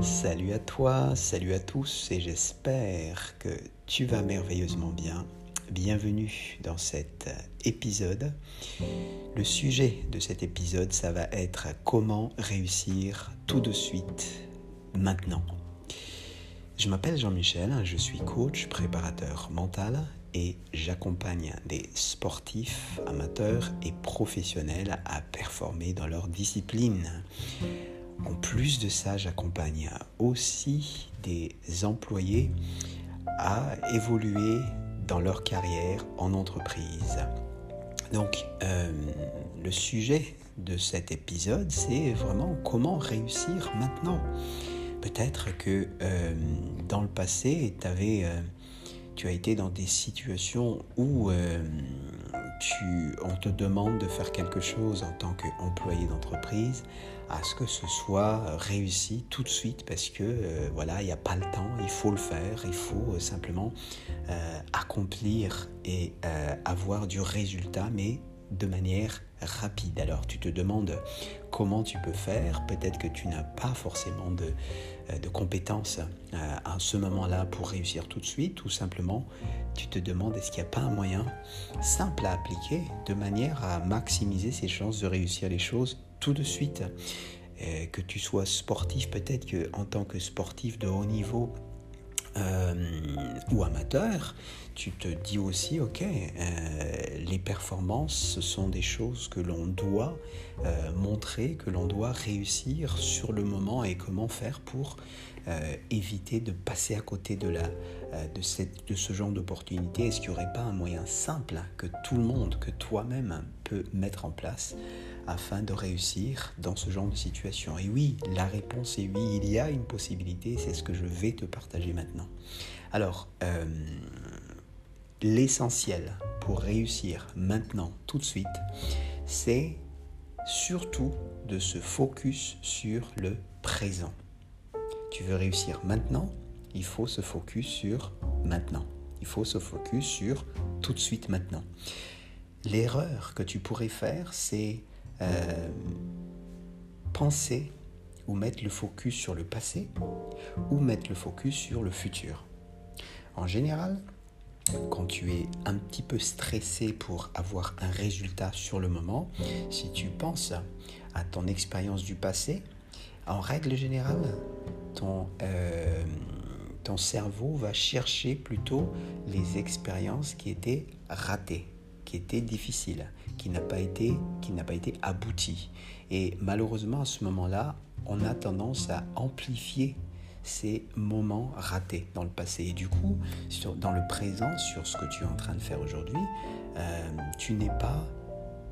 Salut à toi, salut à tous et j'espère que tu vas merveilleusement bien. Bienvenue dans cet épisode. Le sujet de cet épisode, ça va être comment réussir tout de suite, maintenant. Je m'appelle Jean-Michel, je suis coach, préparateur mental et j'accompagne des sportifs, amateurs et professionnels à performer dans leur discipline. En plus de ça, j'accompagne aussi des employés à évoluer dans leur carrière en entreprise. Donc, euh, le sujet de cet épisode, c'est vraiment comment réussir maintenant. Peut-être que euh, dans le passé, avais, euh, tu as été dans des situations où tu, on te demande de faire quelque chose en tant qu'employé d'entreprise, à ce que ce soit réussi tout de suite parce que euh, voilà, il n'y a pas le temps, il faut le faire, il faut euh, simplement euh, accomplir et avoir du résultat, mais de manière rapide. Alors tu te demandes comment tu peux faire, peut-être que tu n'as pas forcément de, de compétences à ce moment-là pour réussir tout de suite, ou simplement tu te demandes est-ce qu'il n'y a pas un moyen simple à appliquer de manière à maximiser ses chances de réussir les choses tout de suite? Euh, que tu sois sportif, peut-être que en tant que sportif de haut niveau euh, ou amateur, tu te dis aussi, ok, euh, les performances, ce sont des choses que l'on doit montrer, que l'on doit réussir sur le moment et comment faire pour éviter de passer à côté de, la, de, cette, de ce genre d'opportunité. Est-ce qu'il n'y aurait pas un moyen simple que tout le monde, que toi-même mettre en place afin de réussir dans ce genre de situation Et oui, la réponse est oui, il y a une possibilité, c'est ce que je vais te partager maintenant. Alors, euh, l'essentiel pour réussir maintenant, tout de suite, c'est surtout de se focus sur le présent. Tu veux réussir maintenant, il faut se focus sur maintenant. Il faut se focus sur tout de suite maintenant. L'erreur que tu pourrais faire, c'est euh, penser ou mettre le focus sur le passé ou mettre le focus sur le futur. En général, quand tu es un petit peu stressé pour avoir un résultat sur le moment, si tu penses à ton expérience du passé, en règle générale, ton, euh, ton cerveau va chercher plutôt les expériences qui étaient ratées qui était difficile, qui n'a pas été, qui n'a pas été abouti. Et malheureusement, à ce moment-là, on a tendance à amplifier ces moments ratés dans le passé. Et du coup, dans le présent, sur ce que tu es en train de faire aujourd'hui, euh, tu n'es pas,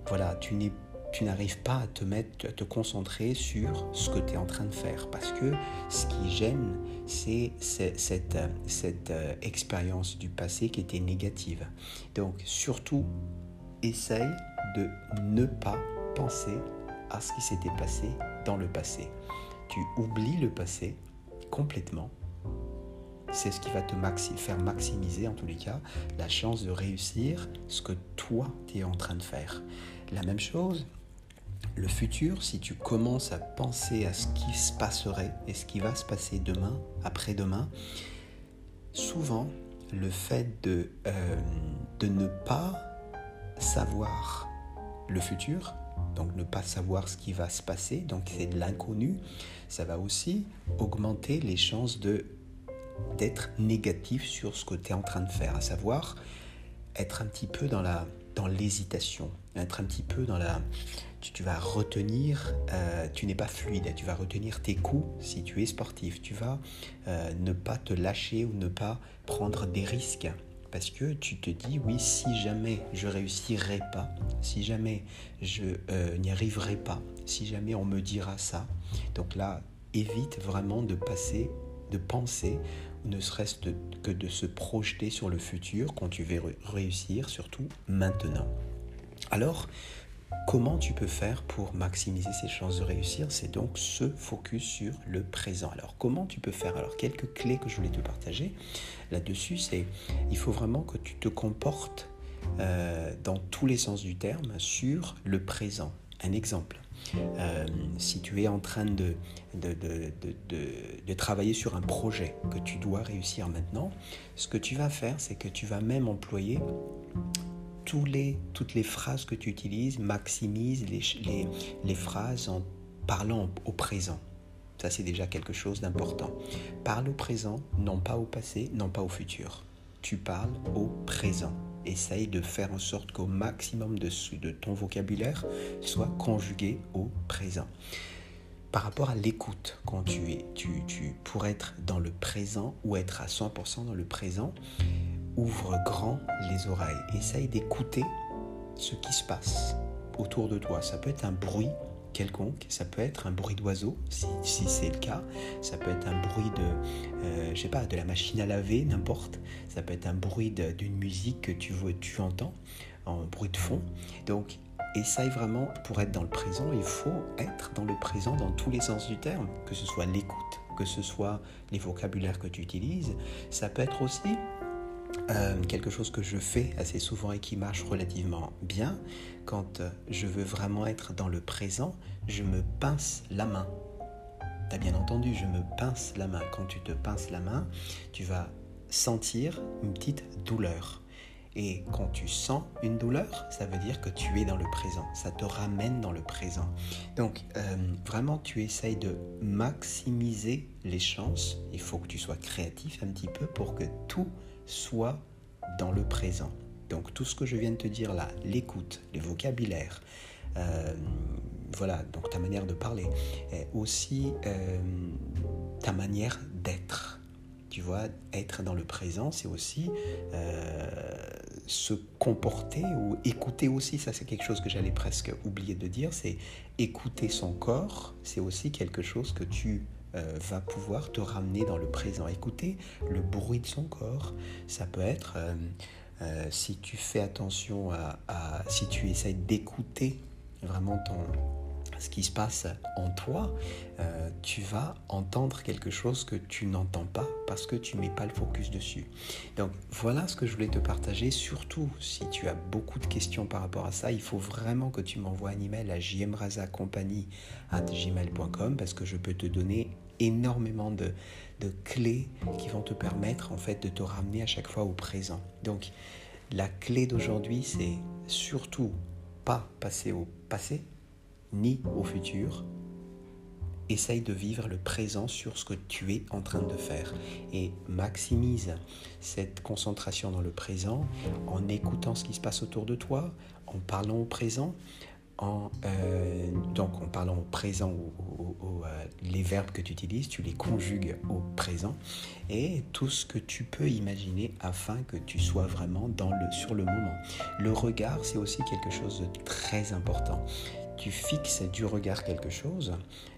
voilà, tu n'es tu n'arrives pas à te mettre, à te concentrer sur ce que tu es en train de faire. Parce que ce qui gêne, c'est cette, cette euh, expérience du passé qui était négative. Donc surtout, essaye de ne pas penser à ce qui s'était passé dans le passé. Tu oublies le passé complètement. C'est ce qui va te faire maximiser, en tous les cas, la chance de réussir ce que toi, tu es en train de faire. La même chose, le futur, si tu commences à penser à ce qui se passerait et ce qui va se passer demain, après-demain, souvent le fait de, euh, de ne pas savoir le futur, donc ne pas savoir ce qui va se passer, donc c'est de l'inconnu, ça va aussi augmenter les chances de d'être négatif sur ce que tu es en train de faire, à savoir être un petit peu dans la dans l'hésitation, être un petit peu dans la tu, vas retenir, euh, tu n'es pas fluide, tu vas retenir tes coups si tu es sportif, tu vas euh, ne pas te lâcher ou ne pas prendre des risques parce que tu te dis oui si jamais je réussirai pas, si jamais je euh, n'y arriverai pas, si jamais on me dira ça, donc là évite vraiment de passer, de penser ne serait-ce que de se projeter sur le futur quand tu veux réussir, surtout maintenant. Alors, Comment tu peux faire pour maximiser ses chances de réussir? C'est donc se focus sur le présent. Alors comment tu peux faire? Alors quelques clés que je voulais te partager là-dessus, c'est il faut vraiment que tu te comportes euh, dans tous les sens du terme sur le présent. Un exemple. Euh, si tu es en train de travailler sur un projet que tu dois réussir maintenant, ce que tu vas faire, c'est que tu vas même employer tous les, toutes les phrases que tu utilises, maximise les, les, les phrases en parlant au présent. Ça, c'est déjà quelque chose d'important. Parle au présent, non pas au passé, non pas au futur. Tu parles au présent. Essaye de faire en sorte qu'au maximum de, de ton vocabulaire soit conjugué au présent. Par rapport à l'écoute, quand tu es, tu, tu, pour être dans le présent ou être à 100% dans le présent, ouvre grand les oreilles. Essaye d'écouter ce qui se passe autour de toi. Ça peut être un bruit quelconque. Ça peut être un bruit d'oiseau, si, c'est le cas. Ça peut être un bruit de, euh, je sais pas, de la machine à laver, n'importe. Ça peut être un bruit d'une musique que tu, tu entends, en bruit de fond. Donc, essaye vraiment, pour être dans le présent, il faut être dans le présent dans tous les sens du terme, que ce soit l'écoute, que ce soit les vocabulaires que tu utilises. Ça peut être aussi euh, quelque chose que je fais assez souvent et qui marche relativement bien, quand euh, je veux vraiment être dans le présent, je me pince la main. Tu as bien entendu, je me pince la main. Quand tu te pinces la main, tu vas sentir une petite douleur. Et quand tu sens une douleur, ça veut dire que tu es dans le présent. Ça te ramène dans le présent. Donc, euh, vraiment, tu essayes de maximiser les chances. Il faut que tu sois créatif un petit peu pour que tout soit dans le présent. Donc tout ce que je viens de te dire là, l'écoute, les vocabulaires, euh, voilà, donc ta manière de parler, aussi euh, ta manière d'être. Tu vois, être dans le présent, c'est aussi euh, se comporter ou écouter aussi. Ça, c'est quelque chose que j'allais presque oublier de dire. C'est écouter son corps. C'est aussi quelque chose que tu euh, va pouvoir te ramener dans le présent. Écouter le bruit de son corps, ça peut être, euh, euh, si tu fais attention à, si tu essayes d'écouter vraiment ce qui se passe en toi, tu vas entendre quelque chose que tu n'entends pas parce que tu mets pas le focus dessus. Donc voilà ce que je voulais te partager. Surtout si tu as beaucoup de questions par rapport à ça, il faut vraiment que tu m'envoies un email à gmail.com parce que je peux te donner énormément de, clés qui vont te permettre en fait de te ramener à chaque fois au présent. Donc la clé d'aujourd'hui, c'est surtout pas passer au passé ni au futur. Essaye de vivre le présent sur ce que tu es en train de faire et maximise cette concentration dans le présent en écoutant ce qui se passe autour de toi, en parlant au présent, en, euh, donc en parlant au présent, ou euh, les verbes que tu utilises, tu les conjugues au présent et tout ce que tu peux imaginer afin que tu sois vraiment dans le, sur le moment. Le regard, c'est aussi quelque chose de très important. Tu fixes du regard quelque chose,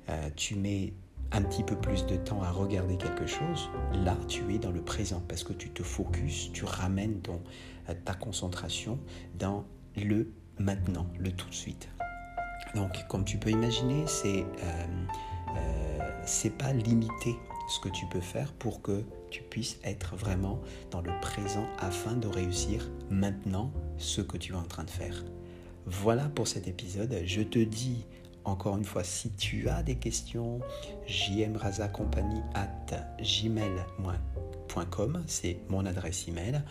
euh, tu mets un petit peu plus de temps à regarder quelque chose, là tu es dans le présent parce que tu te focuses, tu ramènes ta concentration dans le maintenant, le tout de suite. Donc, comme tu peux imaginer, c'est euh, euh, pas limité ce que tu peux faire pour que tu puisses être vraiment dans le présent afin de réussir maintenant ce que tu es en train de faire. Voilà pour cet épisode. Je te dis encore une fois, si tu as des questions, jmrazacompagnie at gmail.com, c'est mon adresse email.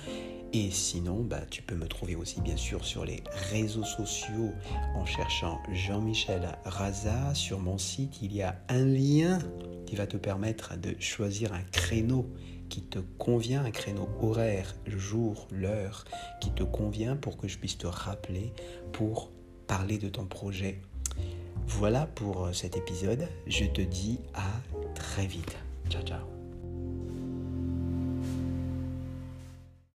Et sinon, bah, tu peux me trouver aussi bien sûr sur les réseaux sociaux en cherchant Jean-Michel Raza. Sur mon site, il y a un lien qui va te permettre de choisir un créneau qui te convient, un créneau horaire, jour, l'heure qui te convient pour que je puisse te rappeler pour parler de ton projet. Voilà pour cet épisode. Je te dis à très vite. Ciao ciao.